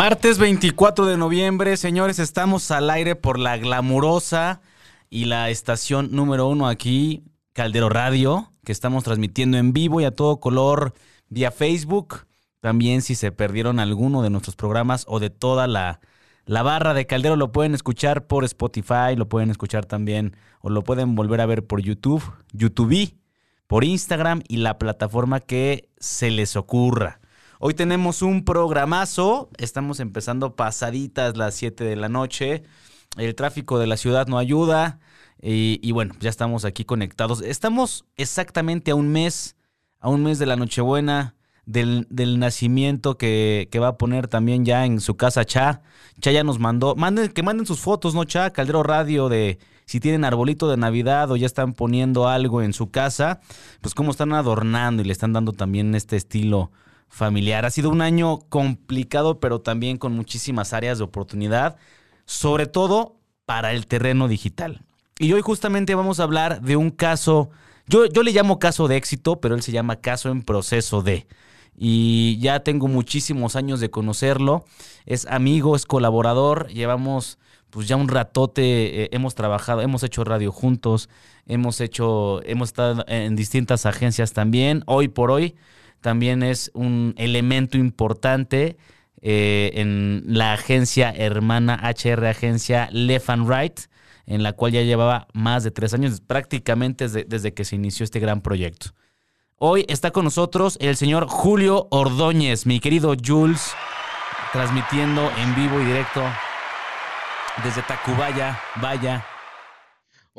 Martes 24 de noviembre, señores, estamos al aire por la glamurosa y la estación número uno aquí, Caldero Radio, que estamos transmitiendo en vivo y a todo color vía Facebook. También si se perdieron alguno de nuestros programas o de toda la, la barra de Caldero, lo pueden escuchar por Spotify, lo pueden escuchar también o lo pueden volver a ver por YouTube, YouTube, por Instagram y la plataforma que se les ocurra. Hoy tenemos un programazo, estamos empezando pasaditas las 7 de la noche, el tráfico de la ciudad no ayuda y, bueno, ya estamos aquí conectados. Estamos exactamente a un mes, a un mes de la Nochebuena, del, nacimiento que, que, va a poner también ya en su casa Cha. Cha ya nos mandó, manden, que manden sus fotos, ¿no, Cha? Caldero Radio de si tienen arbolito de Navidad o ya están poniendo algo en su casa, pues cómo están adornando y le están dando también este estilo familiar. Ha sido un año complicado, pero también con muchísimas áreas de oportunidad, sobre todo para el terreno digital. Y hoy justamente vamos a hablar de un caso, yo, yo le llamo caso de éxito, pero él se llama caso en proceso de. Y ya tengo muchísimos años de conocerlo. Es amigo, es colaborador. Llevamos pues ya un ratote, eh, hemos trabajado, hemos hecho radio juntos, hemos hecho, hemos estado en distintas agencias también. Hoy por hoy también es un elemento importante eh, en la agencia hermana HR Agencia Left and Right, en la cual ya llevaba más de tres años, prácticamente desde, desde que se inició este gran proyecto. Hoy está con nosotros el señor Julio Ordóñez, mi querido Jules, transmitiendo en vivo y directo desde Tacubaya, vaya,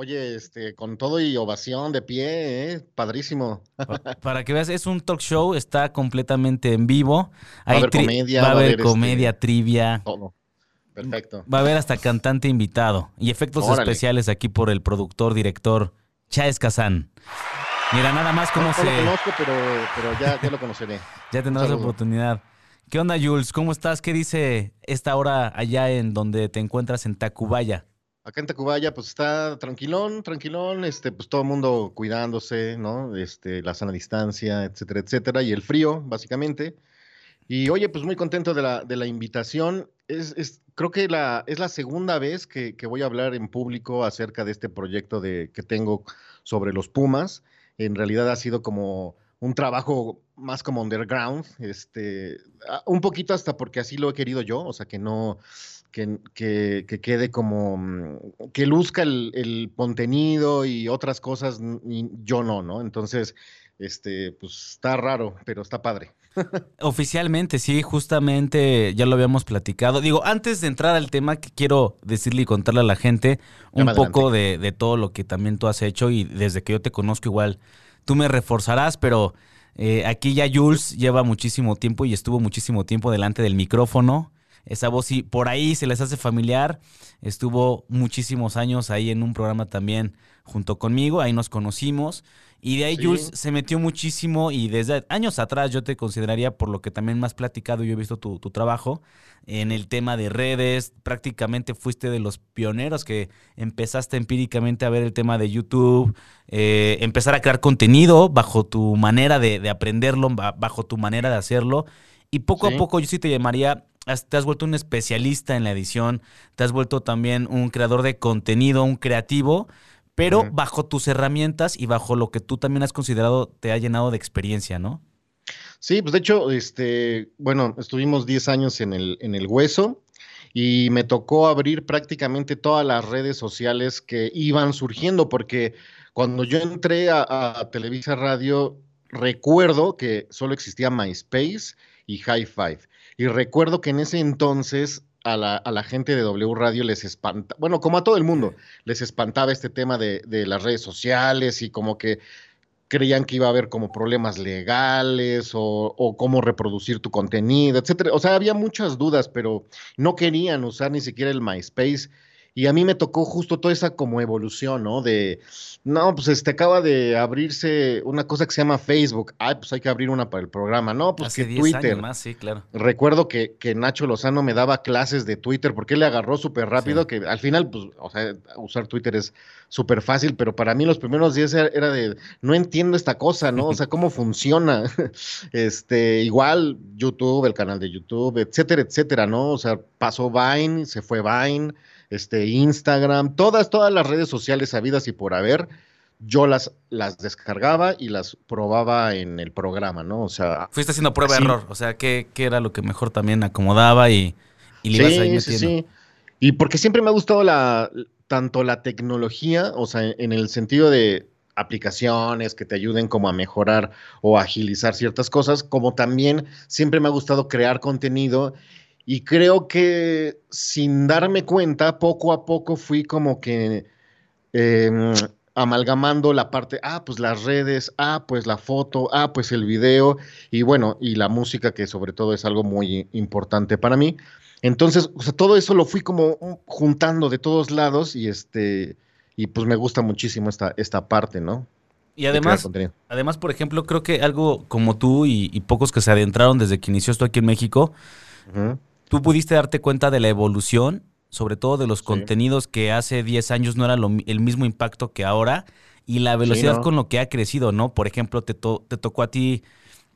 Oye, este, con todo y ovación de pie, ¿eh? padrísimo. Para que veas, es un talk show, está completamente en vivo. Va a haber comedia, va a haber, comedia, este, trivia. Todo. Perfecto. Va a haber hasta cantante invitado y efectos especiales aquí por el productor, director Chaes Kazan. Mira, nada más cómo se. No lo conozco, pero, pero ya, ya, lo conoceré. ya tendrás la oportunidad. ¿Qué onda, Jules? ¿Cómo estás? ¿Qué dice esta hora allá en donde te encuentras en Tacubaya? Acá en Tacubaya, pues está tranquilón, tranquilón, este, pues todo el mundo cuidándose, ¿no? Este, la sana distancia, etcétera, etcétera, y el frío, básicamente. Y oye, pues muy contento de la, de la invitación. Es, es, creo que la, es la segunda vez que, que, voy a hablar en público acerca de este proyecto de, que tengo sobre los Pumas. En realidad ha sido como un trabajo más como underground, este, un poquito hasta porque así lo he querido yo, o sea, que no, que, que, que, quede como, mm, que luzca el, el, contenido y otras cosas, y yo no, ¿no? Entonces, este, pues está raro, pero está padre. Oficialmente, sí, justamente ya lo habíamos platicado. Digo, antes de entrar al tema, que quiero decirle y contarle a la gente un poco de, de, todo lo que también tú has hecho y desde que yo te conozco igual, tú me reforzarás, pero eh, aquí ya Jules lleva muchísimo tiempo y estuvo muchísimo tiempo delante del micrófono esa voz sí, por ahí se les hace familiar. Estuvo muchísimos años ahí en un programa también junto conmigo, ahí nos conocimos. Y de ahí sí. Jules se metió muchísimo y desde años atrás yo te consideraría, por lo que también has platicado, yo he visto tu, tu trabajo en el tema de redes, prácticamente fuiste de los pioneros que empezaste empíricamente a ver el tema de YouTube, eh, empezar a crear contenido bajo tu manera de, de aprenderlo, bajo tu manera de hacerlo. Y poco sí. a poco yo sí te llamaría te has vuelto un especialista en la edición, te has vuelto también un creador de contenido, un creativo, pero uh -huh. bajo tus herramientas y bajo lo que tú también has considerado te ha llenado de experiencia, ¿no? Sí, pues de hecho, este, bueno, estuvimos 10 años en el, en el hueso y me tocó abrir prácticamente todas las redes sociales que iban surgiendo, porque cuando yo entré a, a Televisa Radio, recuerdo que solo existía MySpace y High Five. Y recuerdo que en ese entonces a la, a la, gente de W Radio les espanta, bueno, como a todo el mundo, les espantaba este tema de, de, las redes sociales y como que creían que iba a haber como problemas legales o, o, cómo reproducir tu contenido, etcétera. O sea, había muchas dudas, pero no querían usar ni siquiera el MySpace. Y a mí me tocó justo toda esa como evolución, ¿no? De, no, pues este acaba de abrirse una cosa que se llama Facebook. Ay, pues hay que abrir una para el programa. No, pues Hace que 10 Twitter. años más, sí, claro. Recuerdo que, que Nacho Lozano me daba clases de Twitter porque él le agarró súper rápido, Sí. que al final, pues, o sea, usar Twitter es súper fácil, pero para mí los primeros días era, era de, no entiendo esta cosa, ¿no? O sea, cómo funciona. Este, igual YouTube, el canal de YouTube, etcétera, etcétera, ¿no? O sea, pasó Vine, se fue Vine, este, Instagram, todas, todas las redes sociales habidas y por haber, yo las, las descargaba y las probaba en el programa, ¿no? O sea, Fuiste haciendo prueba Así. error, o sea, ¿qué, qué era lo que mejor también acomodaba y, y le ibas ahí sí, sí. Y porque siempre me ha gustado la, tanto la tecnología, o sea, en el sentido de aplicaciones que te ayuden como a mejorar o agilizar ciertas cosas, como también siempre me ha gustado crear contenido y creo que sin darme cuenta, poco a poco fui como que em, amalgamando la parte, ah, pues las redes, ah, pues la foto, ah, pues el video y bueno, y la música que sobre todo es algo muy importante para mí. Entonces, o sea, todo eso lo fui como juntando de todos lados y este, y pues me gusta muchísimo esta, esta parte, ¿no? Y además, además, por ejemplo, creo que algo como tú y, y pocos que se adentraron desde que inició esto aquí en México, Ujú. Tú pudiste darte cuenta de la evolución, sobre todo de los Sí. contenidos que hace 10 años no era lo el mismo impacto que ahora y la velocidad ¿no? con lo que ha crecido, ¿no? Por ejemplo, te, to- te tocó a ti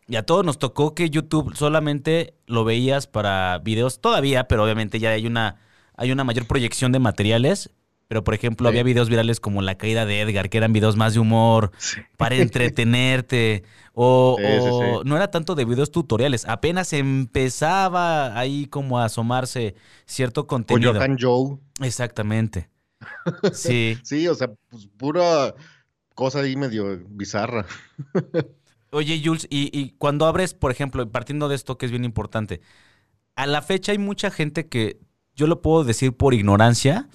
y a todos nos tocó que YouTube solamente lo veías para videos todavía, pero obviamente ya hay una, hay una mayor proyección de materiales. Pero, por ejemplo, Sí. había videos virales como La caída de Edgar, que eran videos más de humor, para entretenerte. O, Sí, o no era tanto de videos tutoriales. Apenas empezaba ahí como a asomarse cierto contenido. Coyoacán Joe. Exactamente. Sí. Sí, o sea, pues pura cosa ahí medio bizarra. Oye, Jules, y, y cuando abres, por ejemplo, partiendo de esto que es bien importante, a la fecha hay mucha gente que, yo lo puedo decir por ignorancia,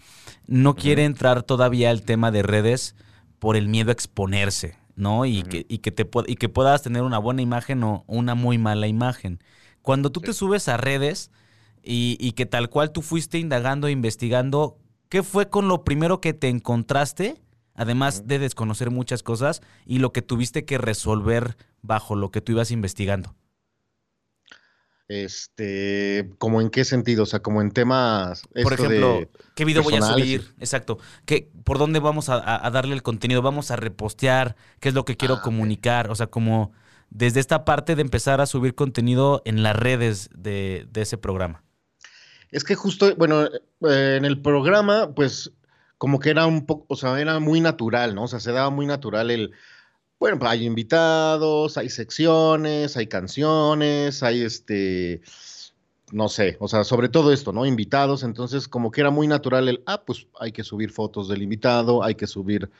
no quiere entrar todavía al tema de redes por el miedo a exponerse, ¿no? Y, que, y, que te, y que puedas tener una buena imagen o una muy mala imagen. Cuando tú te subes a redes y, y que tal cual tú fuiste indagando, e investigando, ¿qué fue con lo primero que te encontraste? Además de desconocer muchas cosas y lo que tuviste que resolver bajo lo que tú ibas investigando. Este, ¿como en qué sentido? O sea, como en temas. Por ejemplo, ¿qué video voy a y- subir? Exacto. ¿Qué, ¿Por dónde vamos a, a- darle el contenido? ¿Vamos a repostear? ¿Qué es lo que quiero Ah, comunicar? O sea, como desde esta parte de empezar a subir contenido en las redes de, de ese programa. Es que justo, bueno, eh, en el programa, pues, como que era un poco, o sea, era muy natural, ¿no? O sea, se daba muy natural el, bueno, pues hay invitados, hay secciones, hay canciones, hay este, no sé, o sea, sobre todo esto, ¿no? Invitados, entonces como que era muy natural el, ah, pues hay que subir fotos del invitado, hay que subir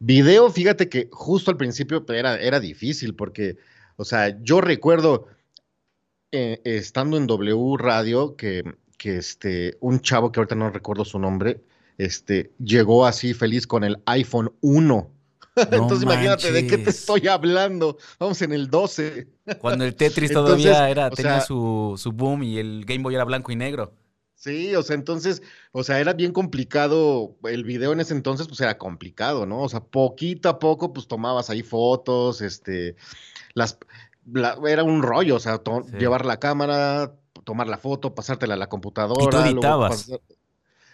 video, fíjate que justo al principio era, era difícil porque, o sea, yo recuerdo eh, estando en W Radio que, que este, un chavo que ahorita no recuerdo su nombre, este, llegó así feliz con el iPhone 1. Entonces imagínate de qué te estoy hablando. Vamos en el 12. Cuando el Tetris Entonces, todavía era, tenía sea- su, su boom y el Game Boy era blanco y negro. Sí, o sea, entonces, o sea, era bien complicado. El video en ese entonces, pues era complicado, ¿no? O sea, poquito a poco, pues tomabas ahí fotos, este, las, la- era un rollo, o sea, to- Sí. llevar la cámara, tomar la foto, pasártela a la computadora. luego editabas. pasar-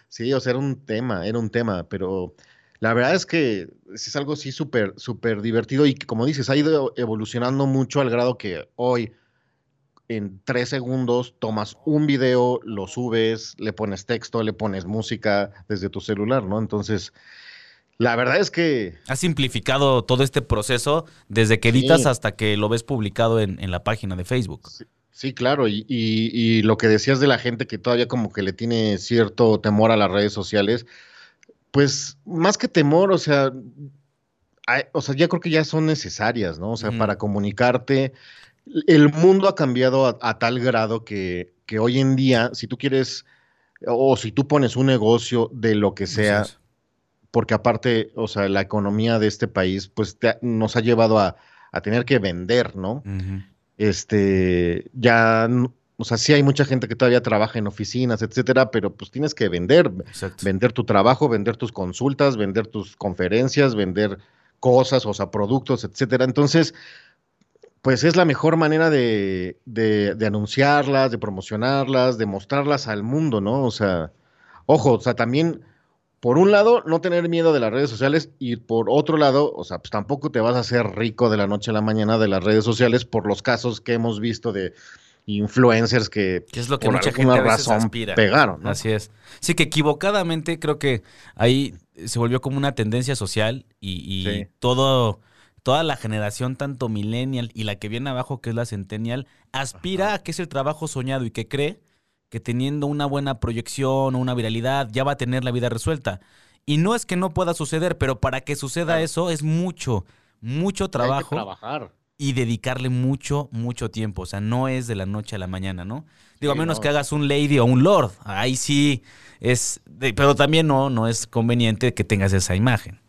Sí, o sea, era un tema, era un tema, pero la verdad es que es algo sí súper, súper divertido y que, como dices, ha ido evolucionando mucho al grado que hoy en tres segundos tomas un video, lo subes, le pones texto, le pones música desde tu celular, ¿no? Entonces, la verdad es que Ha simplificado todo este proceso desde que editas Sí. hasta que lo ves publicado en, en la página de Facebook. sí, claro, y, y- y lo que decías de la gente que todavía como que le tiene cierto temor a las redes sociales, pues más que temor, o sea, hay- o sea, ya creo que ya son necesarias, ¿no? O sea, para comunicarte. El mundo ha cambiado a, a tal grado que, que hoy en día, si tú quieres, o si tú pones un negocio de lo que sea, porque aparte, o sea, la economía de este país, pues te nos ha llevado a, a tener que vender, ¿no? Este, ya, o sea, sí hay mucha gente que todavía trabaja en oficinas, etcétera, pero pues tienes que vender, vender tu trabajo, vender tus consultas, vender tus conferencias, vender cosas, o sea, productos, etcétera. Entonces, pues es la mejor manera de, de, anunciarlas, de promocionarlas, de mostrarlas al mundo, ¿no? O sea, ojo, o sea, también, por un lado, no tener miedo de las redes sociales y por otro lado, o sea, pues tampoco te vas a hacer rico de la noche a la mañana de las redes sociales por los casos que hemos visto de influencers que, es lo que por mucha gente razón aspira. pegaron. ¿no? Así es. Sí, que equivocadamente creo que ahí se volvió como una tendencia social y, todo toda la generación, tanto millennial y la que viene abajo, que es la centennial, aspira a que es el trabajo soñado y que cree que teniendo una buena proyección o una viralidad ya va a tener la vida resuelta. Y no es que no pueda suceder, pero para que suceda eso es mucho, mucho trabajo. trabajar y dedicarle mucho, mucho tiempo. O sea, no es de la noche a la mañana, ¿no? Digo, a menos que hagas un lady o un lord. Ahí sí es. pero también no, no es conveniente que tengas esa imagen.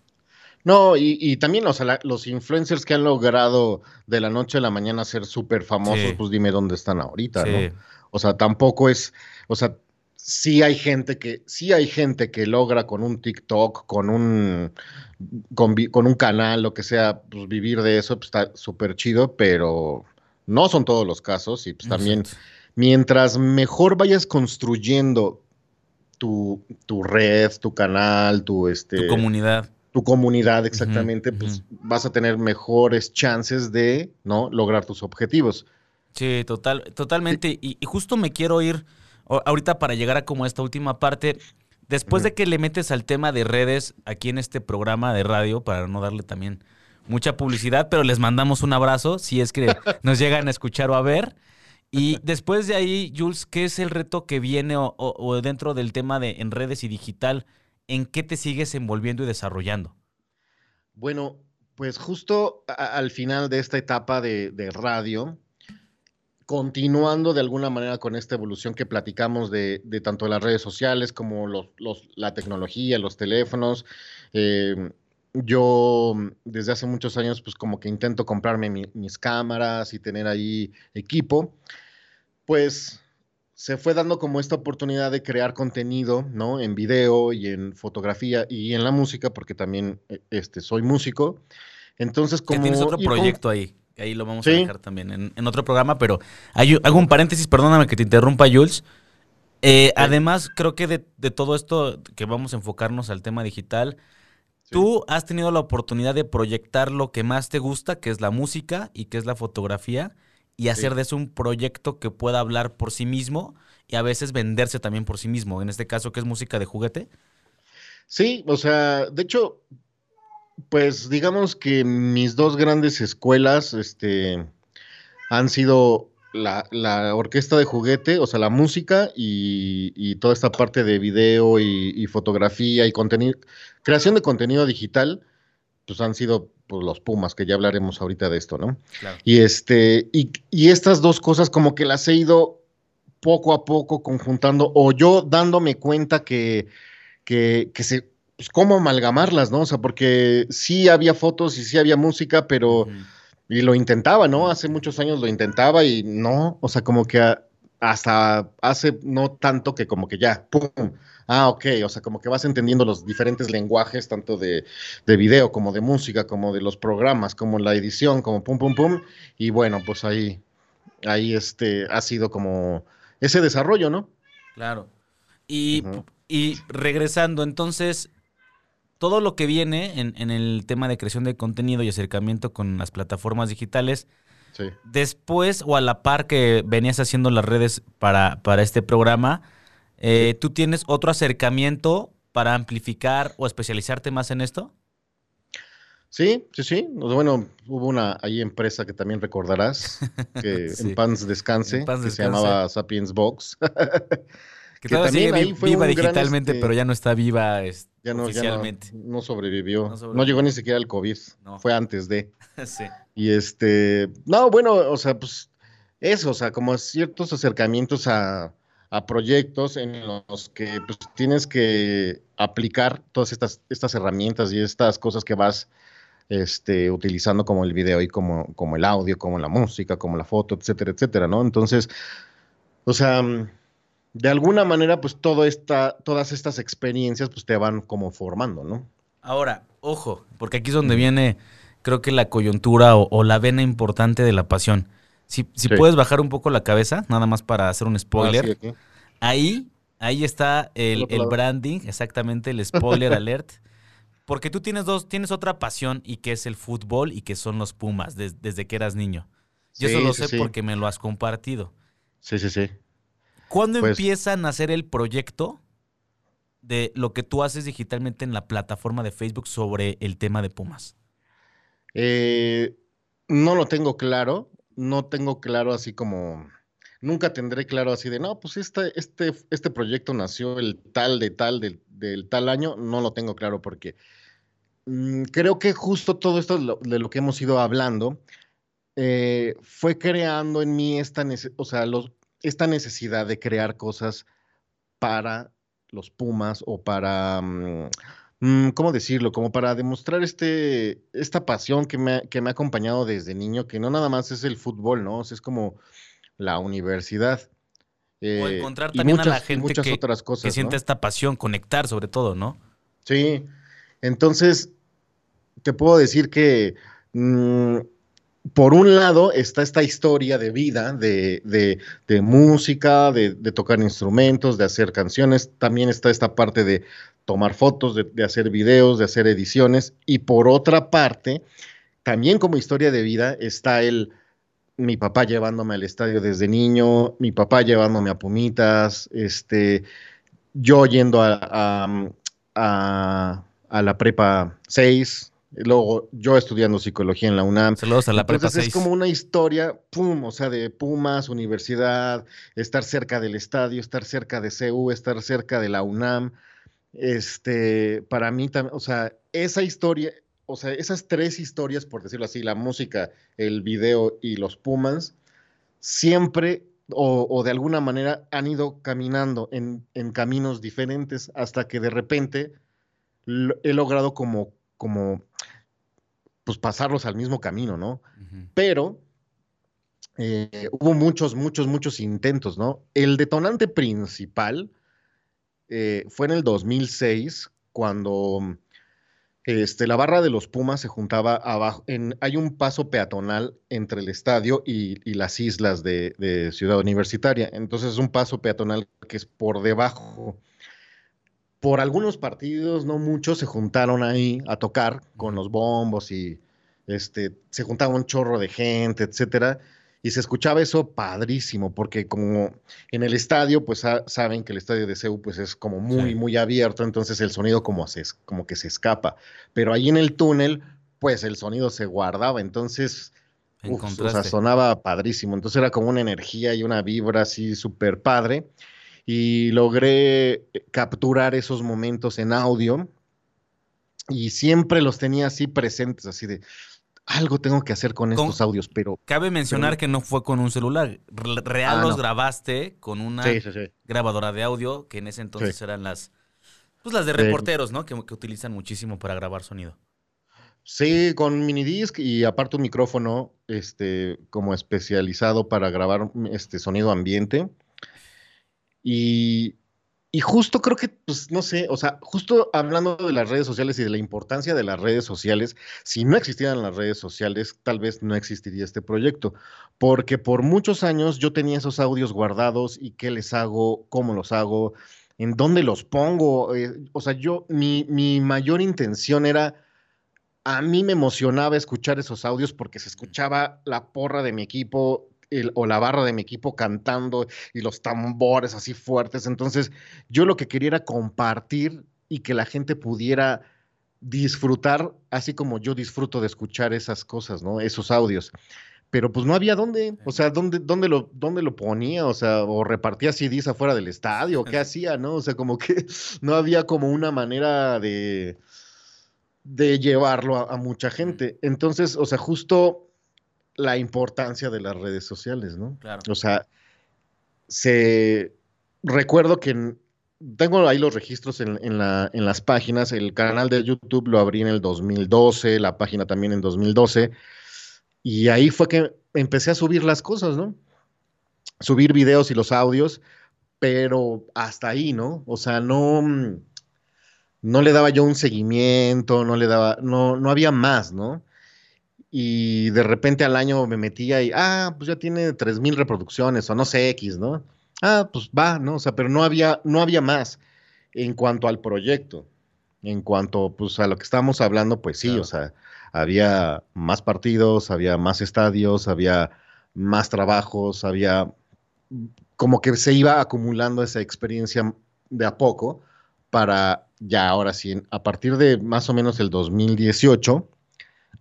No, y, también o sea, los influencers que han logrado de la noche a la mañana ser súper famosos, pues dime dónde están ahorita, ¿no? O sea, tampoco es. O sea, sí hay gente que, sí hay gente que logra con un TikTok, con un, con, un canal, lo que sea, pues vivir de eso, pues está súper chido, pero no son todos los casos y pues también mientras mejor vayas construyendo tu, tu, red, tu canal, tu este... Tu comunidad. Tu comunidad, exactamente, pues vas a tener mejores chances de, ¿no? Lograr tus objetivos. Sí, total, totalmente. Y, y justo me quiero ir ahorita para llegar a como esta última parte, después de que le metes al tema de redes aquí en este programa de radio, para no darle también mucha publicidad, pero les mandamos un abrazo si es que nos llegan a escuchar o a ver. Y después de ahí, Jules, ¿qué es el reto que viene o, dentro del tema de en redes y digital? ¿En qué te sigues envolviendo y desarrollando? Bueno, pues justo al final de esta etapa de, de radio, continuando de alguna manera con esta evolución que platicamos de, tanto las redes sociales como los, la tecnología, los teléfonos. Eh, yo desde hace muchos años pues como que intento comprarme mis cámaras y tener ahí equipo. Pues se fue dando como esta oportunidad de crear contenido, ¿no? En video y en fotografía y en la música, porque también e, este, soy músico. Entonces, como... tienes otro proyecto ahí ahí lo vamos a dejar también en, otro programa, pero hay, hago un paréntesis, perdóname que te interrumpa, Jules. Eh, además, creo que de, todo esto que vamos a enfocarnos al tema digital, tú has tenido la oportunidad de proyectar lo que más te gusta, que es la música y que es la fotografía, y hacer de eso un proyecto que pueda hablar por sí mismo y a veces venderse también por sí mismo. En este caso, que es música de juguete. Sí, o sea, de hecho, pues digamos que mis dos grandes escuelas este, han sido la, orquesta de juguete, o sea, la música y, toda esta parte de video y, fotografía y contenido, creación de contenido digital, pues han sido pues, los Pumas, que ya hablaremos ahorita de esto, ¿no? Y, este, y, y estas dos cosas como que las he ido poco a poco conjuntando o yo dándome cuenta que, que, que se pues, cómo amalgamarlas, ¿no? O sea, porque sí había fotos y sí había música, pero... Y lo intentaba, ¿no? Hace muchos años lo intentaba y no, o sea, como que hasta hace no tanto que como que ya, ¡pum! Ah, ok, o sea, como que vas entendiendo los diferentes lenguajes, tanto de, de video como de música, como de los programas, como la edición, como pum, pum, pum. Y bueno, pues ahí, ahí este, ha sido como ese desarrollo, ¿no? Claro. Y, y regresando, entonces, todo lo que viene en, el tema de creación de contenido y acercamiento con las plataformas digitales, después o a la par que venías haciendo las redes para, para este programa, eh, ¿tú tienes otro acercamiento para amplificar o especializarte más en esto? Sí, sí, sí. Bueno, hubo una ahí empresa que también recordarás, que en paz descanse, que se llamaba Sapiens Box. que, también ahí fue viva digitalmente, este pero ya no está viva. Ya no, no, sobrevivió. no, llegó ni siquiera el COVID. Fue antes de. sí. Y este. No, bueno, o sea, pues eso, o sea, como ciertos acercamientos a, proyectos en los que pues, tienes que aplicar todas estas, estas herramientas y estas cosas que vas este, utilizando como el video y como, como el audio, como la música, como la foto, etcétera, etcétera, ¿no? Entonces, o sea, de alguna manera, pues todo esta, todas estas experiencias, pues te van como formando, ¿no? Ahora, ojo, porque aquí es donde viene, creo que la coyuntura o, la vena importante de la pasión. Si, puedes bajar un poco la cabeza, nada más para hacer un ah, spoiler. ahí, ahí está el, branding, exactamente, el spoiler alert. Porque tú tienes dos, tienes otra pasión y que es el fútbol y que son los Pumas desde que eras niño. Yo eso lo sé porque me lo has compartido. Sí, sí, sí. ¿Cuándo pues empieza a nacer el proyecto de lo que tú haces digitalmente en la plataforma de Facebook sobre el tema de Pumas? Eh, no lo tengo claro, no tengo claro así como, nunca tendré claro así de, no, pues este, este, este proyecto nació el tal de tal del, tal año, no lo tengo claro porque mm, creo que justo todo esto de lo, que hemos ido hablando eh, fue creando en mí esta, o sea, los, esta necesidad de crear cosas para los Pumas o para, mm, mm, ¿cómo decirlo? Como para demostrar este, esta pasión que me, que me ha acompañado desde niño, que no nada más es el fútbol, ¿no? es como la universidad. o eh, encontrar también a la gente que, otras cosas, que siente esta pasión, conectar sobre todo, ¿no? Sí, entonces te puedo decir que mm, por un lado está esta historia de vida, de, música, de, tocar instrumentos, de hacer canciones. También está esta parte de tomar fotos, de, hacer videos, de hacer ediciones. Y por otra parte, también como historia de vida está el mi papá llevándome al estadio desde niño, mi papá llevándome a Pumitas, este, yo yendo a, a, a la prepa 6, Luego yo estudiando psicología en la UNAM. Saludos a la prepa Es como una historia, pum, o sea, de Pumas, universidad, estar cerca del estadio, estar cerca de CU, estar cerca de la UNAM. Este, para mí también, o sea, esa historia, o sea, esas tres historias, por decirlo así, la música, el video y los Pumas, siempre o, de alguna manera han ido caminando en, en caminos diferentes hasta que de repente he logrado como como, pues pasarlos al mismo camino, ¿no? Pero eh, hubo muchos, muchos, muchos intentos, ¿no? El detonante principal eh, fue en el 2006, cuando este, la barra de los Pumas se juntaba abajo. En, hay un paso peatonal entre el estadio y, las islas de, de, Ciudad Universitaria. Entonces es un paso peatonal que es por debajo por algunos partidos, no muchos, se juntaron ahí a tocar con los bombos y este, se juntaba un chorro de gente, etcétera. Y se escuchaba eso padrísimo, porque como en el estadio, pues saben que el estadio de CEU pues es como muy, muy abierto, entonces el sonido como, se, como que se escapa. Pero ahí en el túnel, pues el sonido se guardaba, entonces o sea, sonaba padrísimo. Entonces era como una energía y una vibra así súper padre y logré eh, capturar esos momentos en audio y siempre los tenía así presentes, así de algo tengo que hacer con, estos audios, pero... Cabe mencionar que no fue con un celular, real ah, los grabaste con una grabadora de audio, que en ese entonces eran las, pues las de reporteros, ¿no? Que, que, utilizan muchísimo para grabar sonido. Sí, con minidisc y aparte un micrófono, este, como especializado para grabar este sonido ambiente. Y, justo creo que, pues no sé, o sea, justo hablando de las redes sociales y de la importancia de las redes sociales, si no existieran las redes sociales, tal vez no existiría este proyecto, porque por muchos años yo tenía esos audios guardados y qué les hago, cómo los hago, en dónde los pongo. Eh, o sea, yo, mi, mi mayor intención era a mí me emocionaba escuchar esos audios porque se escuchaba la porra de mi equipo, o la barra de mi equipo cantando y los tambores así fuertes. Entonces, yo lo que quería era compartir y que la gente pudiera disfrutar, así como yo disfruto de escuchar esas cosas, ¿no? Esos audios. Pero pues no había dónde, o sea, ¿dónde, dónde, lo, dónde lo ponía? O sea, o repartía CDs afuera del estadio, ¿qué hacía, no? O sea, como que no había como una manera de, de llevarlo a mucha gente. Entonces, o sea, justo la importancia de las redes sociales, ¿no? Claro. O sea, se recuerdo que tengo ahí los registros en, la, en, las páginas, el canal de YouTube lo abrí en el 2012, la página también en 2012, y ahí fue que empecé a subir las cosas, ¿no? subir videos y los audios, pero hasta ahí, ¿no? O sea, no, no le daba yo un seguimiento, no le daba, no, no había más, ¿no? Y de repente al año me metía y, ah, pues ya tiene 3000 reproducciones o no sé X, ¿no? Ah, pues va, ¿no? O sea, pero no había, no había más en cuanto al proyecto. En cuanto pues a lo que estábamos hablando, pues sí, o sea, había más partidos, había más estadios, había más trabajos, había como que se iba acumulando esa experiencia de a poco para ya ahora sí, a partir de más o menos el 2018,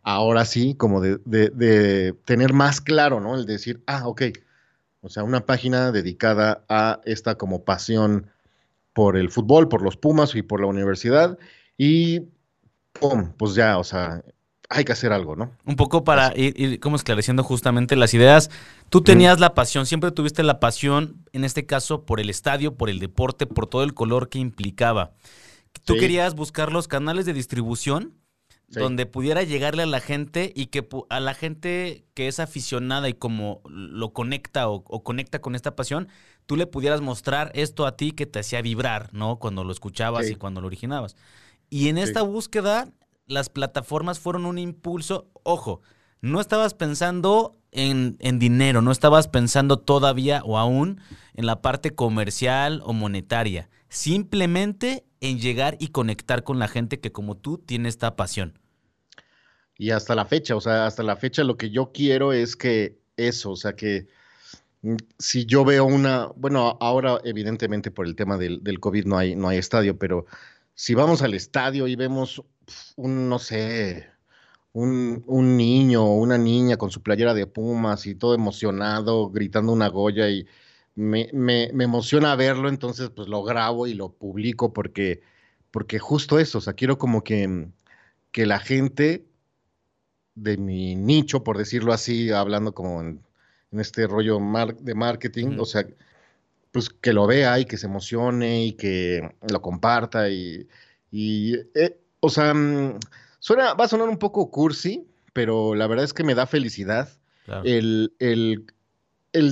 ahora sí, como de, de, tener más claro, ¿no? El decir, ah, ok, o sea, una página dedicada a esta como pasión por el fútbol, por los Pumas y por la universidad, y ¡pum! pues ya, o sea, hay que hacer algo, ¿no? Un poco para ir, como esclareciendo justamente las ideas. Tú tenías la pasión, siempre tuviste la pasión, en este caso, por el estadio, por el deporte, por todo el color que implicaba. Tú querías buscar los canales de distribución donde pudiera llegarle a la gente y que a la gente que es aficionada y como lo conecta o, conecta con esta pasión, tú le pudieras mostrar esto a ti que te hacía vibrar, ¿no? Cuando lo escuchabas y cuando lo originabas. Y en esta búsqueda las plataformas fueron un impulso. Ojo, no estabas pensando en, dinero, no estabas pensando todavía o aún en la parte comercial o monetaria. Simplemente en llegar y conectar con la gente que como tú tiene esta pasión. Y hasta la fecha, o sea, hasta la fecha lo que yo quiero es que eso, o sea, que mm, si yo veo una, bueno, ahora evidentemente por el tema del, COVID no hay, no hay estadio, pero si vamos al estadio y vemos un, no sé, un, un niño o una niña con su playera de Pumas y todo emocionado, gritando una Goya y me, me, me, emociona verlo, entonces pues lo grabo y lo publico porque, porque justo eso, o sea, quiero como que, que la gente de mi nicho, por decirlo así, hablando como en, este rollo de marketing, o sea, pues que lo vea y que se emocione y que lo comparta y, y eh, o sea, mm, suena, va a sonar un poco cursi, pero la verdad es que me da felicidad el, el,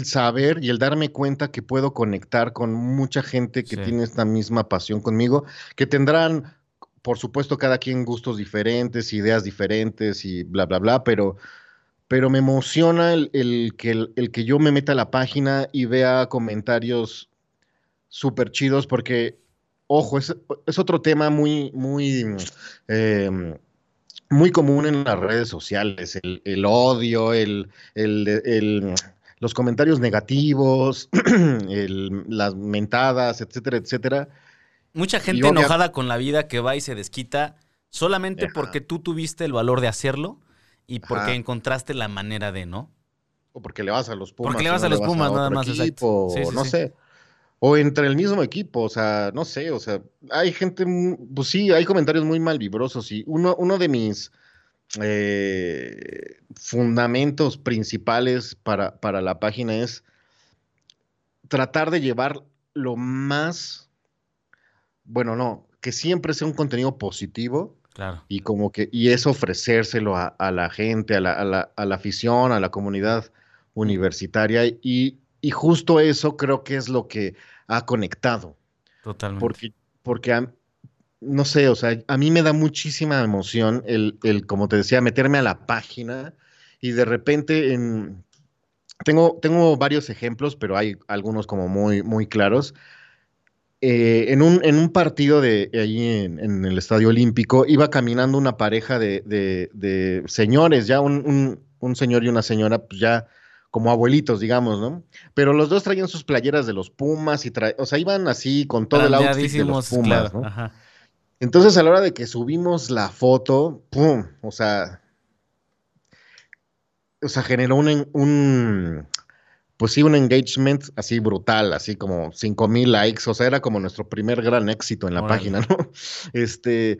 saber y el darme cuenta que puedo conectar con mucha gente que tiene esta misma pasión conmigo, que tendrán, por supuesto, cada quien gustos diferentes, ideas diferentes y bla, bla, bla, pero pero me emociona el, que, el, que yo me meta a la página y vea comentarios súper chidos, porque, ojo, es, otro tema muy, muy, em, muy común en las redes sociales, el, odio, el, los comentarios negativos, las mentadas, etcétera, etcétera. Mucha gente enojada con la vida que va y se desquita solamente porque tú tuviste el valor de hacerlo y porque encontraste la manera de, ¿no? O porque le vas a los Pumas. Porque le vas a los Pumas, nada más. Equipo, no sé. O entre el mismo equipo, o sea, no sé, o sea, hay gente, pues sí, hay comentarios muy malvibrosos y uno, uno de mis eh, fundamentos principales para, para la página es tratar de llevar lo más, bueno, no, que siempre sea un contenido positivo y como que, y es ofrecérselo a, la gente, a la, a, la, a la, afición, a la comunidad universitaria. Y, y, justo eso creo que es lo que ha conectado. Totalmente. Porque, porque no sé, o sea, a mí me da muchísima emoción el, el, como te decía, meterme a la página y de repente en, tengo, tengo varios ejemplos, pero hay algunos como muy, muy claros. Eh, en, un, en un partido de ahí en, el Estadio Olímpico, iba caminando una pareja de, señores, ya un, señor y una señora, pues ya como abuelitos, digamos, ¿no? Pero los dos traían sus playeras de los Pumas y o sea, iban así con todo el outfit de los Pumas, ¿no? Entonces, a la hora de que subimos la foto, ¡pum! O sea, o sea, generó un pues sí, un engagement así brutal, así como 5 mil likes, o sea, era como nuestro primer gran éxito en la página, ¿no? Este,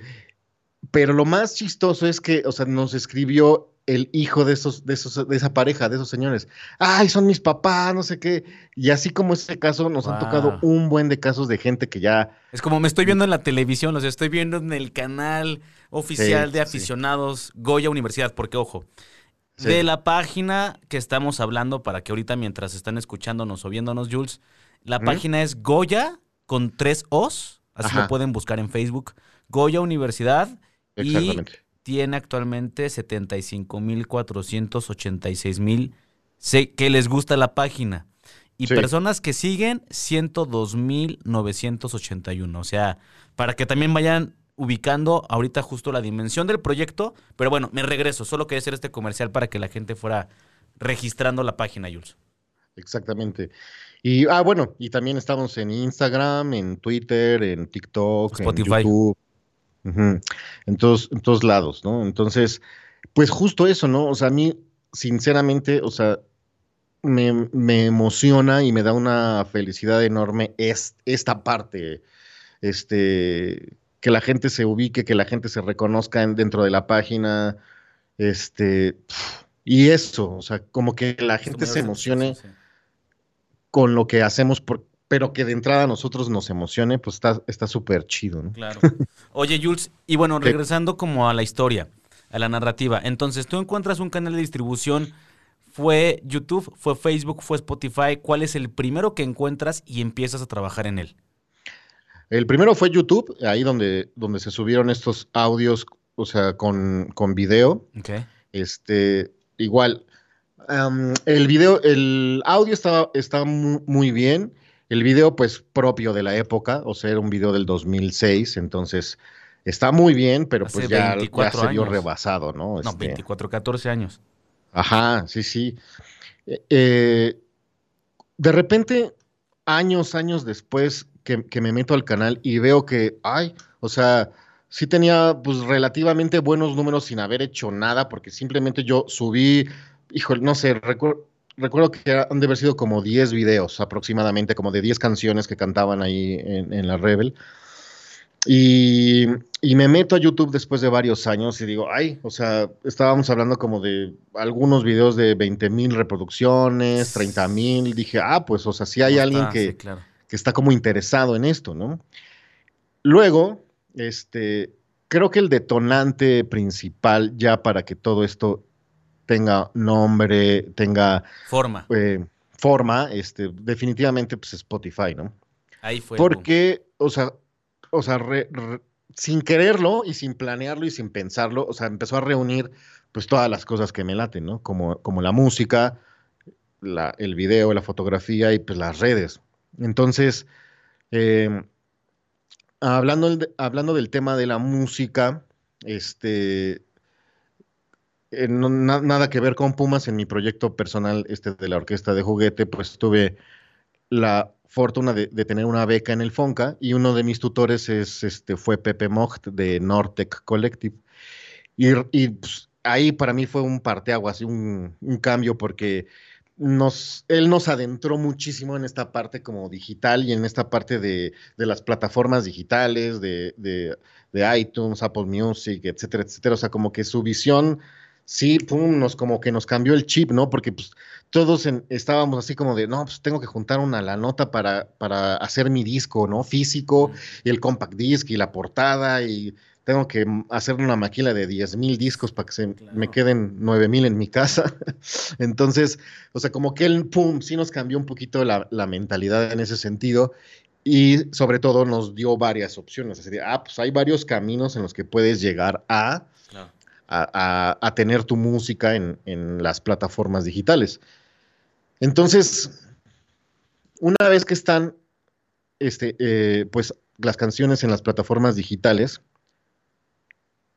pero lo más chistoso es que, o sea, nos escribió el hijo de esos, de esos, de esa pareja, de esos señores. Ay, son mis papás, no sé qué. Y así como ese caso, nos han tocado un buen de casos de gente que ya. Es como me estoy viendo en la televisión, o sea, estoy viendo en el canal oficial de aficionados Goya Universidad, porque ojo, de la página que estamos hablando para que ahorita mientras están escuchándonos o viéndonos, Jules, la página es Goya con tres O's, así lo pueden buscar en Facebook, Goya Universidad. Y tiene actualmente 75.486.000 mil que les gusta la página. Y personas que siguen, 102.981. O sea, para que también vayan ubicando ahorita justo la dimensión del proyecto. Pero bueno, me regreso. Solo quería hacer este comercial para que la gente fuera registrando la página, Jules. Exactamente. Y, ah, bueno, y también estamos en Instagram, en Twitter, en TikTok, Spotify. en YouTube. En, todos, en todos lados, ¿no? Entonces, pues justo eso, ¿no? O sea, a mí, sinceramente, o sea, me, emociona y me da una felicidad enorme es, esta parte, este, que la gente se ubique, que la gente se reconozca dentro de la página, este, y eso, o sea, como que la gente se emocione con lo que hacemos, pero que de entrada a nosotros nos emocione, pues está súper chido, ¿no? Claro. Oye, Jules, y bueno, regresando como a la historia, a la narrativa, entonces tú encuentras un canal de distribución ¿Fue YouTube, fue Facebook, fue Spotify? ¿Cuál es el primero que encuentras y empiezas a trabajar en él? El primero fue YouTube, ahí donde, donde se subieron estos audios, o sea, con, con video. Okay. Este, igual, el video, el audio estaba, está muy, bien. El video, pues, propio de la época, o sea, era un video del 2006, entonces está muy bien, pero pues ya, se vio rebasado, ¿no? No, 24, este 14 años. Ajá, sí, sí. Eh, eh, de repente, años, años después que, me meto al canal y veo que, ay, o sea, sí tenía pues relativamente buenos números sin haber hecho nada, porque simplemente yo subí, híjole, no sé, recuerdo, recuerdo que han de haber sido como 10 videos aproximadamente, como de 10 canciones que cantaban ahí en, en la Rebel. Y, me meto a YouTube después de varios años y digo, ay, o sea, estábamos hablando como de algunos videos de 20 mil reproducciones, 30 mil. Dije, ah, pues, o sea, sí hay alguien que, que está como interesado en esto, ¿no? Luego, este, creo que el detonante principal ya para que todo esto tenga nombre, tenga forma. Eh, forma, este, definitivamente, pues Spotify, ¿no? Ahí fue. Porque, o sea, o sea, sin quererlo y sin planearlo y sin pensarlo, o sea, empezó a reunir pues todas las cosas que me laten, ¿no? Como, como la música, el video, la fotografía y pues las redes. Entonces, em, hablando, hablando del tema de la música, este, eh, nada que ver con Pumas en mi proyecto personal este de la orquesta de juguete, pues tuve la fortuna de, tener una beca en el FONCA y uno de mis tutores es, este, fue Pepe Mocht de Nortec Collective. Y, pues, ahí para mí fue un parteaguas, un, un cambio porque nos, él nos adentró muchísimo en esta parte como digital y en esta parte de, las plataformas digitales, de, de, iTunes, Apple Music, etcétera, etcétera. O sea, como que su visión sí, pum, nos como que nos cambió el chip, ¿no? Porque pues todos estábamos así como de, no, pues tengo que juntar una la nota para, para hacer mi disco, ¿no? Físico, y el compact disc y la portada, y tengo que hacer una maquila de 10 mil discos para que se me queden 9 mil en mi casa. Entonces, o sea, como que el pum, sí nos cambió un poquito la, mentalidad en ese sentido. Y sobre todo nos dio varias opciones. Es decir, ah, pues hay varios caminos en los que puedes llegar a a, tener tu música en, las plataformas digitales. Entonces, una vez que están este, eh, pues, las canciones en las plataformas digitales,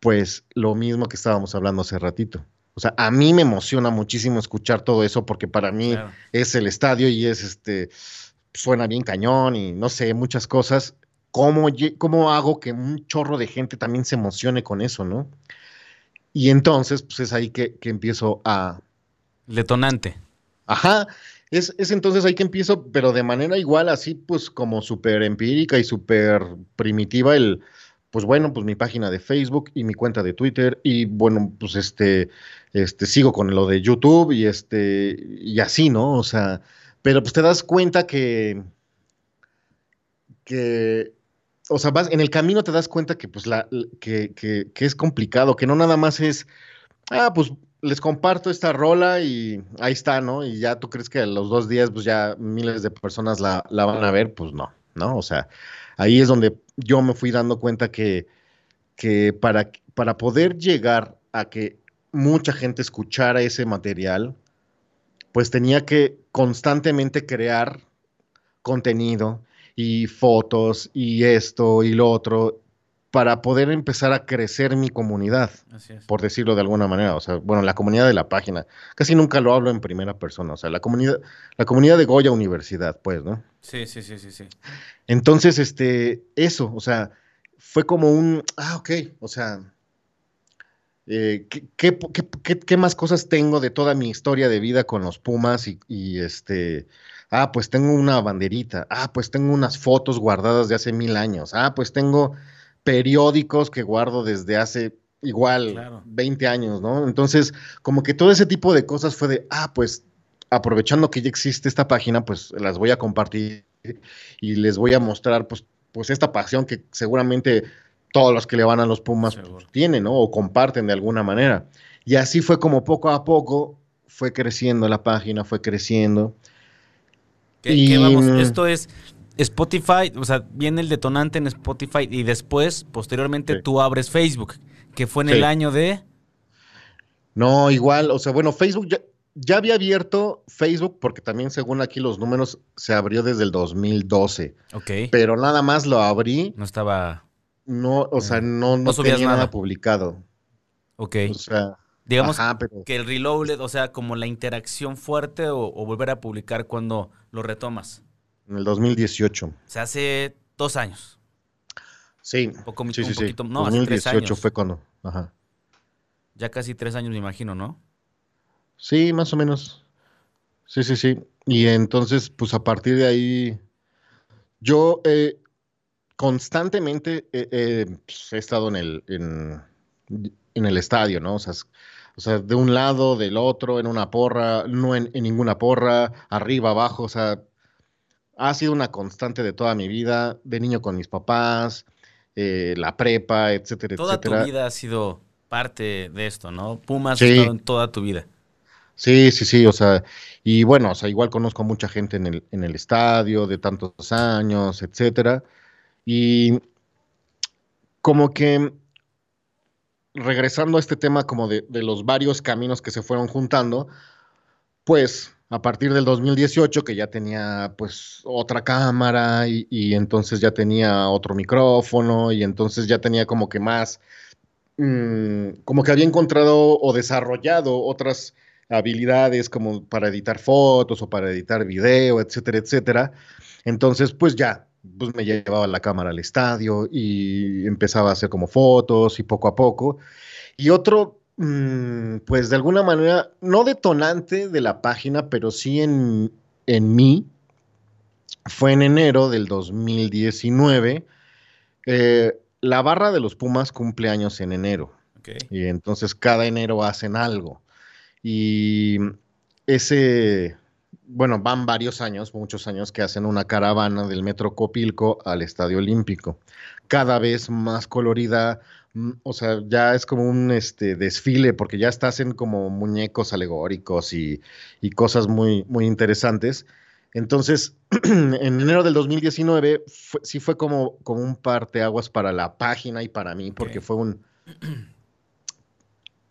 pues lo mismo que estábamos hablando hace ratito. O sea, a mí me emociona muchísimo escuchar todo eso porque para mí es el estadio y es este, suena bien cañón y no sé, muchas cosas. ¿Cómo, ¿Cómo hago que un chorro de gente también se emocione con eso, no? Y entonces, pues es ahí que, empiezo a... Detonante. Ajá, es, entonces ahí que empiezo, pero de manera igual, así pues como súper empírica y súper primitiva, el, pues bueno, pues mi página de Facebook y mi cuenta de Twitter y bueno, pues este, este, sigo con lo de YouTube y este, y así, ¿no? O sea, pero pues te das cuenta que, que o sea, vas, en el camino te das cuenta que, pues, la, que, que, es complicado, que no nada más es, ah, pues les comparto esta rola y ahí está, ¿no? Y ya tú crees que a los dos días, pues ya miles de personas la, la van a ver, pues no, ¿no? O sea, ahí es donde yo me fui dando cuenta que, que para, para poder llegar a que mucha gente escuchara ese material, pues tenía que constantemente crear contenido y fotos y esto y lo otro para poder empezar a crecer mi comunidad, por decirlo de alguna manera. O sea, bueno, la comunidad de la página. Casi nunca lo hablo en primera persona. O sea, la comunidad, la comunidad de Goya Universidad, pues, ¿no? Sí, sí, sí, sí, sí. Entonces, este, eso, o sea, fue como un, ah, ok, o sea, eh, ¿qué, más cosas tengo de toda mi historia de vida con los Pumas y, este, ah, pues tengo una banderita, ah, pues tengo unas fotos guardadas de hace mil años, ah, pues tengo periódicos que guardo desde hace igual 20 años, ¿no? Entonces, como que todo ese tipo de cosas fue de, ah, pues aprovechando que ya existe esta página, pues las voy a compartir y les voy a mostrar, pues, pues esta pasión que seguramente todos los que le van a los Pumas pues, tienen, ¿no? O comparten de alguna manera. Y así fue como poco a poco fue creciendo la página, fue creciendo. ¿Qué, vamos? Esto es Spotify, o sea, viene el detonante en Spotify y después, posteriormente, tú abres Facebook, que fue en el año de... No, igual, o sea, bueno, Facebook ya, ya había abierto Facebook, porque también según aquí los números se abrió desde el 2012. Ok. Pero nada más lo abrí. No estaba no, o sea, no, no, tenía nada. publicado. Ok. O sea, digamos que el reloaded, o sea, como la interacción fuerte o, volver a publicar cuando lo retomas. En el 2018. O sea, hace dos años. Sí. Poco, sí, sí, un poquito, no, 2018 fue cuando. Ajá. Ya casi tres años, me imagino, ¿no? Sí, más o menos. Sí, sí, sí. Y entonces, pues a partir de ahí, yo eh, constantemente pues, he estado en el, en, el estadio, ¿no? O sea, o sea, de un lado, del otro, en una porra, no en, ninguna porra, arriba, abajo, o sea, ha sido una constante de toda mi vida, de niño con mis papás, eh, la prepa, etcétera, toda Toda tu vida ha sido parte de esto, ¿no? Pumas sí. en toda tu vida. Sí, sí, sí, o sea, y bueno, o sea, igual conozco a mucha gente en el, en el estadio de tantos años, etcétera. Y como que regresando a este tema como de, los varios caminos que se fueron juntando, pues a partir del 2018 que ya tenía pues otra cámara y, entonces ya tenía otro micrófono y entonces ya tenía como que más, mm, como que había encontrado o desarrollado otras habilidades como para editar fotos o para editar video, etcétera, etcétera. Entonces pues ya pues me llevaba la cámara al estadio y empezaba a hacer como fotos y poco a poco. Y otro, mm, pues de alguna manera, no detonante de la página, pero sí en, en mí, fue en enero del 2019. Eh, la barra de los Pumas cumple años en enero. Y entonces cada enero hacen algo. Y ese, bueno, van varios años, muchos años que hacen una caravana del Metro Copilco al Estadio Olímpico. Cada vez más colorida, mm, o sea, ya es como un este, desfile, porque ya está hacen como muñecos alegóricos y, cosas muy, muy interesantes. Entonces, en enero del 2019 sí fue como, como un parteaguas para la página y para mí, porque fue un...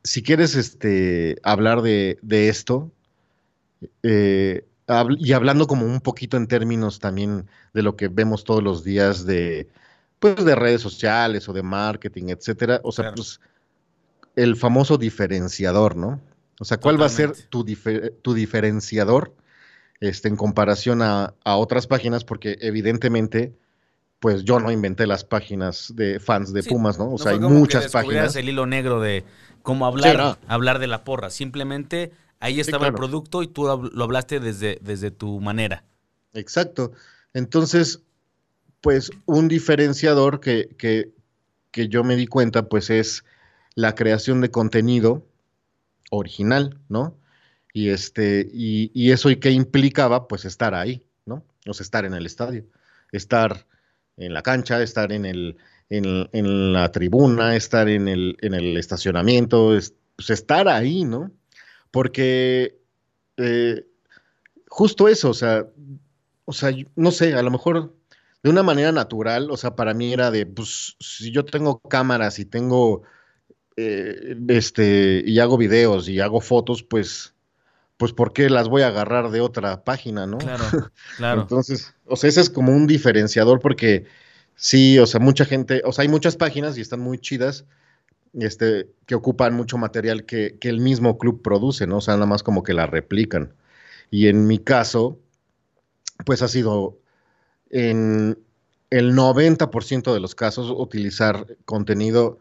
Si quieres este, hablar de, de esto, eh, y hablando como un poquito en términos también de lo que vemos todos los días de, pues, de redes sociales o de marketing, etcétera. O sea, pues, el famoso diferenciador, ¿no? O sea, ¿cuál va a ser tu, tu diferenciador este, en comparación a, otras páginas? Porque evidentemente, pues yo no inventé las páginas de fans de Pumas, ¿no? O sea, hay muchas páginas. el hilo negro de cómo hablar, hablar de la porra. Simplemente Ahí estaba el producto y tú lo hablaste desde, desde tu manera. Exacto. Entonces, pues un diferenciador que, que, que, yo me di cuenta, pues es la creación de contenido original, ¿no? Y este, y, y eso y qué implicaba, pues estar ahí, ¿no? O sea, estar en el estadio, estar en la cancha, estar en el, en, en la tribuna, estar en el, en el estacionamiento, pues estar ahí, ¿no? Porque eh, justo eso, o sea, o sea, no sé, a lo mejor de una manera natural, o sea, para mí era de, pues, si yo tengo cámaras y tengo, eh, este, y hago videos y hago fotos, pues, pues, ¿por qué las voy a agarrar de otra página, no? Claro, claro. Entonces, o sea, ese es como un diferenciador porque sí, o sea, mucha gente, o sea, hay muchas páginas y están muy chidas, este, que ocupan mucho material que, que el mismo club produce, ¿no? O sea, nada más como que la replican. Y en mi caso, pues ha sido en el 90% de los casos utilizar contenido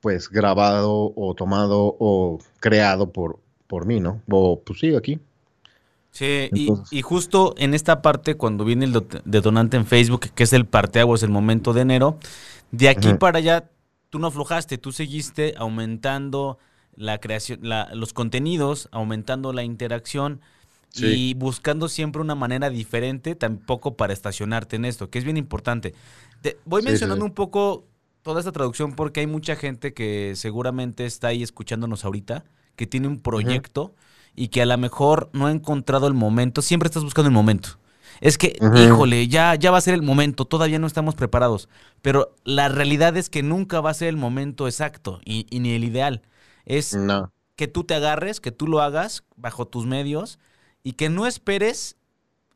pues grabado o tomado o creado por, por mí, ¿no? O pues sí, aquí. Sí, y, justo en esta parte, cuando viene el detonante en Facebook, que es el parteaguas, el momento de enero, de aquí para allá, tú no aflojaste, tú seguiste aumentando la creación, los contenidos, aumentando la interacción y buscando siempre una manera diferente, tampoco para estacionarte en esto, que es bien importante. voy mencionando un poco toda esta traducción porque hay mucha gente que seguramente está ahí escuchándonos ahorita, que tiene un proyecto y que a lo mejor no ha encontrado el momento, siempre estás buscando el momento. Es que, híjole, ya, ya va a ser el momento, todavía no estamos preparados. Pero la realidad es que nunca va a ser el momento exacto y, ni el ideal. Es que tú te agarres, que tú lo hagas bajo tus medios y que no esperes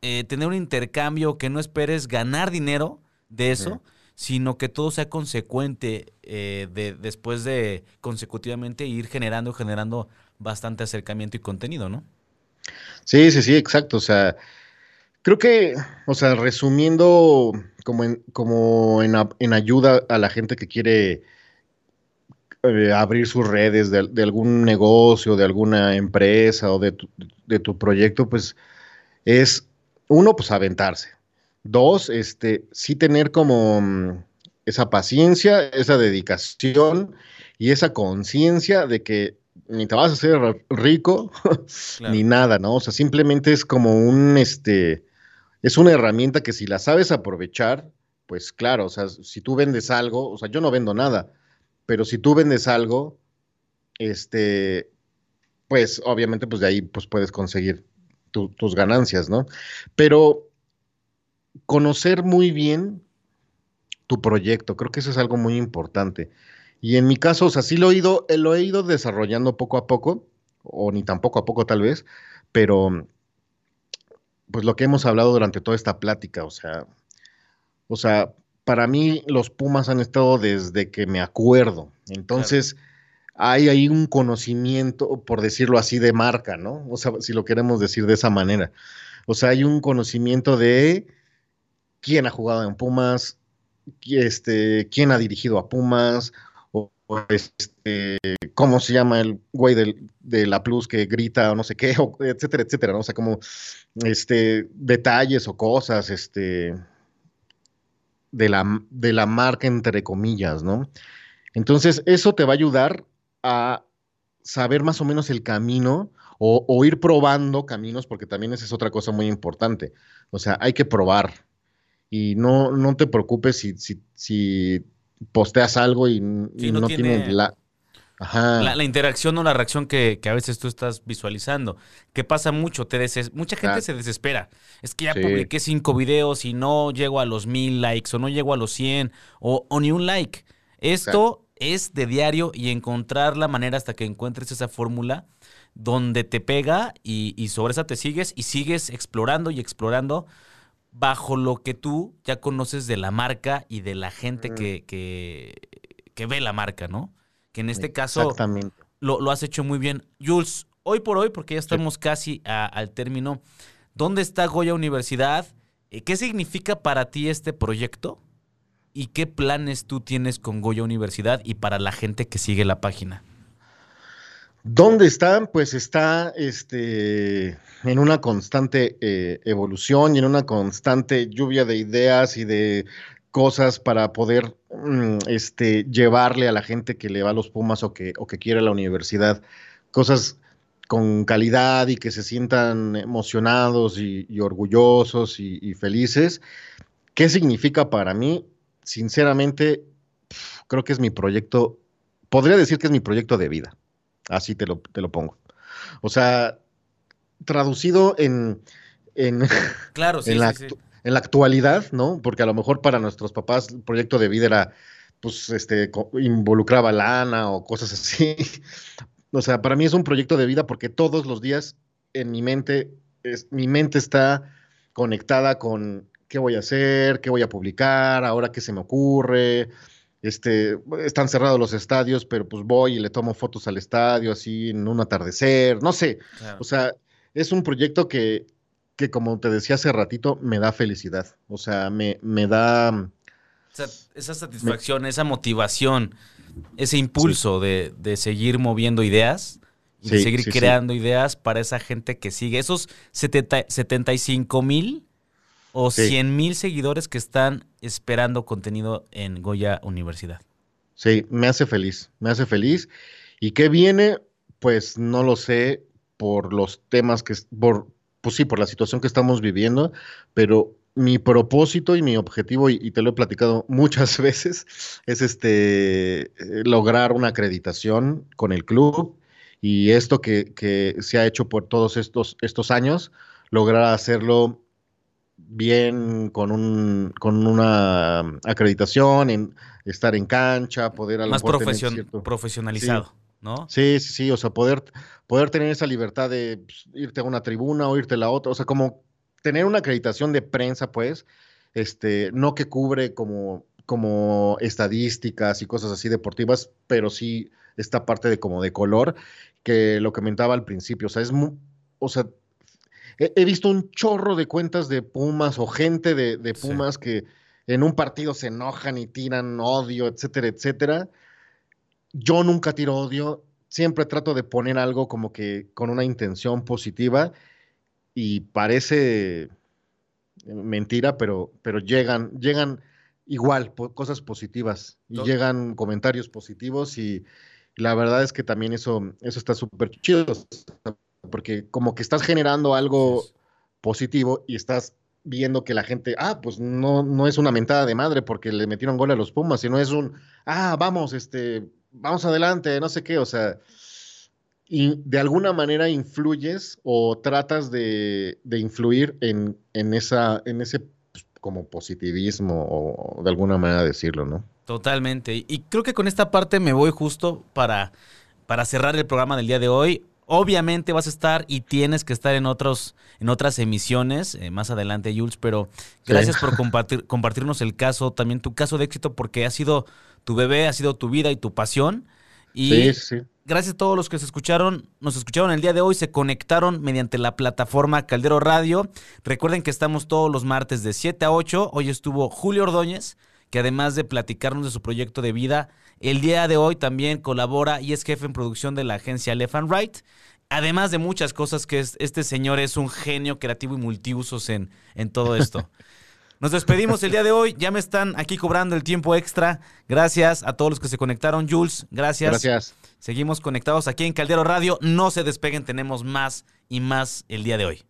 eh, tener un intercambio, que no esperes ganar dinero de eso, sino que todo sea consecuente eh, de, después de consecutivamente ir generando, generando bastante acercamiento y contenido, ¿no? Sí, sí, sí, exacto. O sea, creo que, o sea, resumiendo como en, como en, ayuda a la gente que quiere eh, abrir sus redes de, de, algún negocio, de alguna empresa o de tu, de tu proyecto, pues es, uno, pues aventarse. Dos, este, sí tener como mm, esa paciencia, esa dedicación y esa conciencia de que ni te vas a hacer rico ni nada, ¿no? O sea, simplemente es como un, este, es una herramienta que si la sabes aprovechar, pues claro, o sea, si tú vendes algo, o sea, yo no vendo nada, pero si tú vendes algo, este, pues obviamente pues de ahí pues puedes conseguir tus ganancias, ¿no? Pero conocer muy bien tu proyecto, creo que eso es algo muy importante. Y en mi caso, o sea, sí lo he ido, eh, lo he ido desarrollando poco a poco, o ni tan poco a poco tal vez, pero pues lo que hemos hablado durante toda esta plática, o sea, o sea, para mí los Pumas han estado desde que me acuerdo. Entonces, hay ahí un conocimiento, por decirlo así, de marca, ¿no? O sea, si lo queremos decir de esa manera. O sea, hay un conocimiento de quién ha jugado en Pumas, este, quién ha dirigido a Pumas, este, cómo se llama el güey de la Plus que grita o no sé qué, etcétera, etcétera, ¿no? O sea, como este, detalles o cosas, este, de la, de la marca entre comillas, ¿no? Entonces, eso te va a ayudar a saber más o menos el camino o, ir probando caminos, porque también esa es otra cosa muy importante. O sea, hay que probar. Y no, no te preocupes si, si posteas algo y, no, tiene, la, La, interacción o la reacción que, a veces tú estás visualizando. Que pasa mucho, te mucha gente se desespera. Es que ya publiqué cinco videos y no llego a los mil likes o no llego a los cien o, ni un like. Esto es de diario y encontrar la manera hasta que encuentres esa fórmula donde te pega y, sobre esa te sigues y sigues explorando y explorando bajo lo que tú ya conoces de la marca y de la gente que, que, ve la marca, ¿no? Que en este caso lo, lo, has hecho muy bien. Jules, hoy por hoy, porque ya estamos casi al término, ¿dónde está Goya Universidad? Eh, ¿Qué significa para ti este proyecto? ¿Y qué planes tú tienes con Goya Universidad y para la gente que sigue la página? ¿Dónde están? Pues está este, en una constante eh, evolución y en una constante lluvia de ideas y de cosas para poder mm, este, llevarle a la gente que le va a los Pumas o que, o que quiere la universidad cosas con calidad y que se sientan emocionados y, orgullosos y, felices. ¿Qué significa para mí? sinceramente, creo que es mi proyecto, podría decir que es mi proyecto de vida, así te lo, te lo pongo. O sea, traducido en, en, claro, en, la, en la actualidad, ¿no? Porque a lo mejor para nuestros papás el proyecto de vida era, pues, este, involucraba lana o cosas así. O sea, para mí es un proyecto de vida porque todos los días en mi mente, es, mi mente está conectada con qué voy a hacer, qué voy a publicar, ahora qué se me ocurre. Este, están cerrados los estadios, pero pues voy y le tomo fotos al estadio así en un atardecer, no sé. O sea, es un proyecto que, que, como te decía hace ratito, me da felicidad. O sea, me, me da... esa satisfacción, esa motivación, ese impulso de, de, seguir moviendo ideas y de seguir creando ideas para esa gente que sigue. Esos 70, 75 mil o 100 mil seguidores que están esperando contenido en Goya Universidad. Sí, me hace feliz, me hace feliz. ¿Y qué viene? Pues no lo sé por los temas que, por, pues sí, por la situación que estamos viviendo, pero mi propósito y mi objetivo, y, te lo he platicado muchas veces, es este eh, lograr una acreditación con el club y esto que, que se ha hecho por todos estos, estos años, lograr hacerlo bien con, un, con una acreditación, en estar en cancha, poder... A Más profesionalizado, ¿no? Sí, sí, sí, o sea, poder, poder tener esa libertad de pues, irte a una tribuna o irte a la otra, o sea, como tener una acreditación de prensa, pues, este, no que cubre como, como estadísticas y cosas así deportivas, pero sí esta parte de como de color, que lo comentaba al principio, o sea, es muy, o sea, he, visto un chorro de cuentas de Pumas o gente de, Pumas que en un partido se enojan y tiran odio, etcétera, etcétera. Yo nunca tiro odio, siempre trato de poner algo como que con una intención positiva y parece mentira, pero, pero llegan, llegan igual cosas positivas y llegan comentarios positivos y, la verdad es que también eso, eso está súper chido porque como que estás generando algo positivo y estás viendo que la gente, ah, pues no, no es una mentada de madre porque le metieron gol a los Pumas, sino es un, ah, vamos, este, vamos adelante, no sé qué, o sea, y de alguna manera influyes o tratas de, de influir en, en, esa, en ese pues, como positivismo o de alguna manera decirlo, ¿no? Totalmente. Y creo que con esta parte me voy justo para, para cerrar el programa del día de hoy. Obviamente vas a estar y tienes que estar en otros, en otras emisiones eh, más adelante, Jules, pero gracias por compartir, compartirnos el caso, también tu caso de éxito, porque ha sido tu bebé, ha sido tu vida y tu pasión. Y gracias a todos los que se escucharon, nos escucharon el día de hoy, se conectaron mediante la plataforma Caldero Radio. Recuerden que estamos todos los martes de 7 a 8. Hoy estuvo Julio Ordóñez, que además de platicarnos de su proyecto de vida, el día de hoy también colabora y es jefe en producción de la agencia Left and Right. Además de muchas cosas que este señor es un genio creativo y multiusos en, en todo esto. Nos despedimos el día de hoy. Ya me están aquí cobrando el tiempo extra. Gracias a todos los que se conectaron. Jules, gracias. Gracias. Seguimos conectados aquí en Caldero Radio. No se despeguen, tenemos más y más el día de hoy.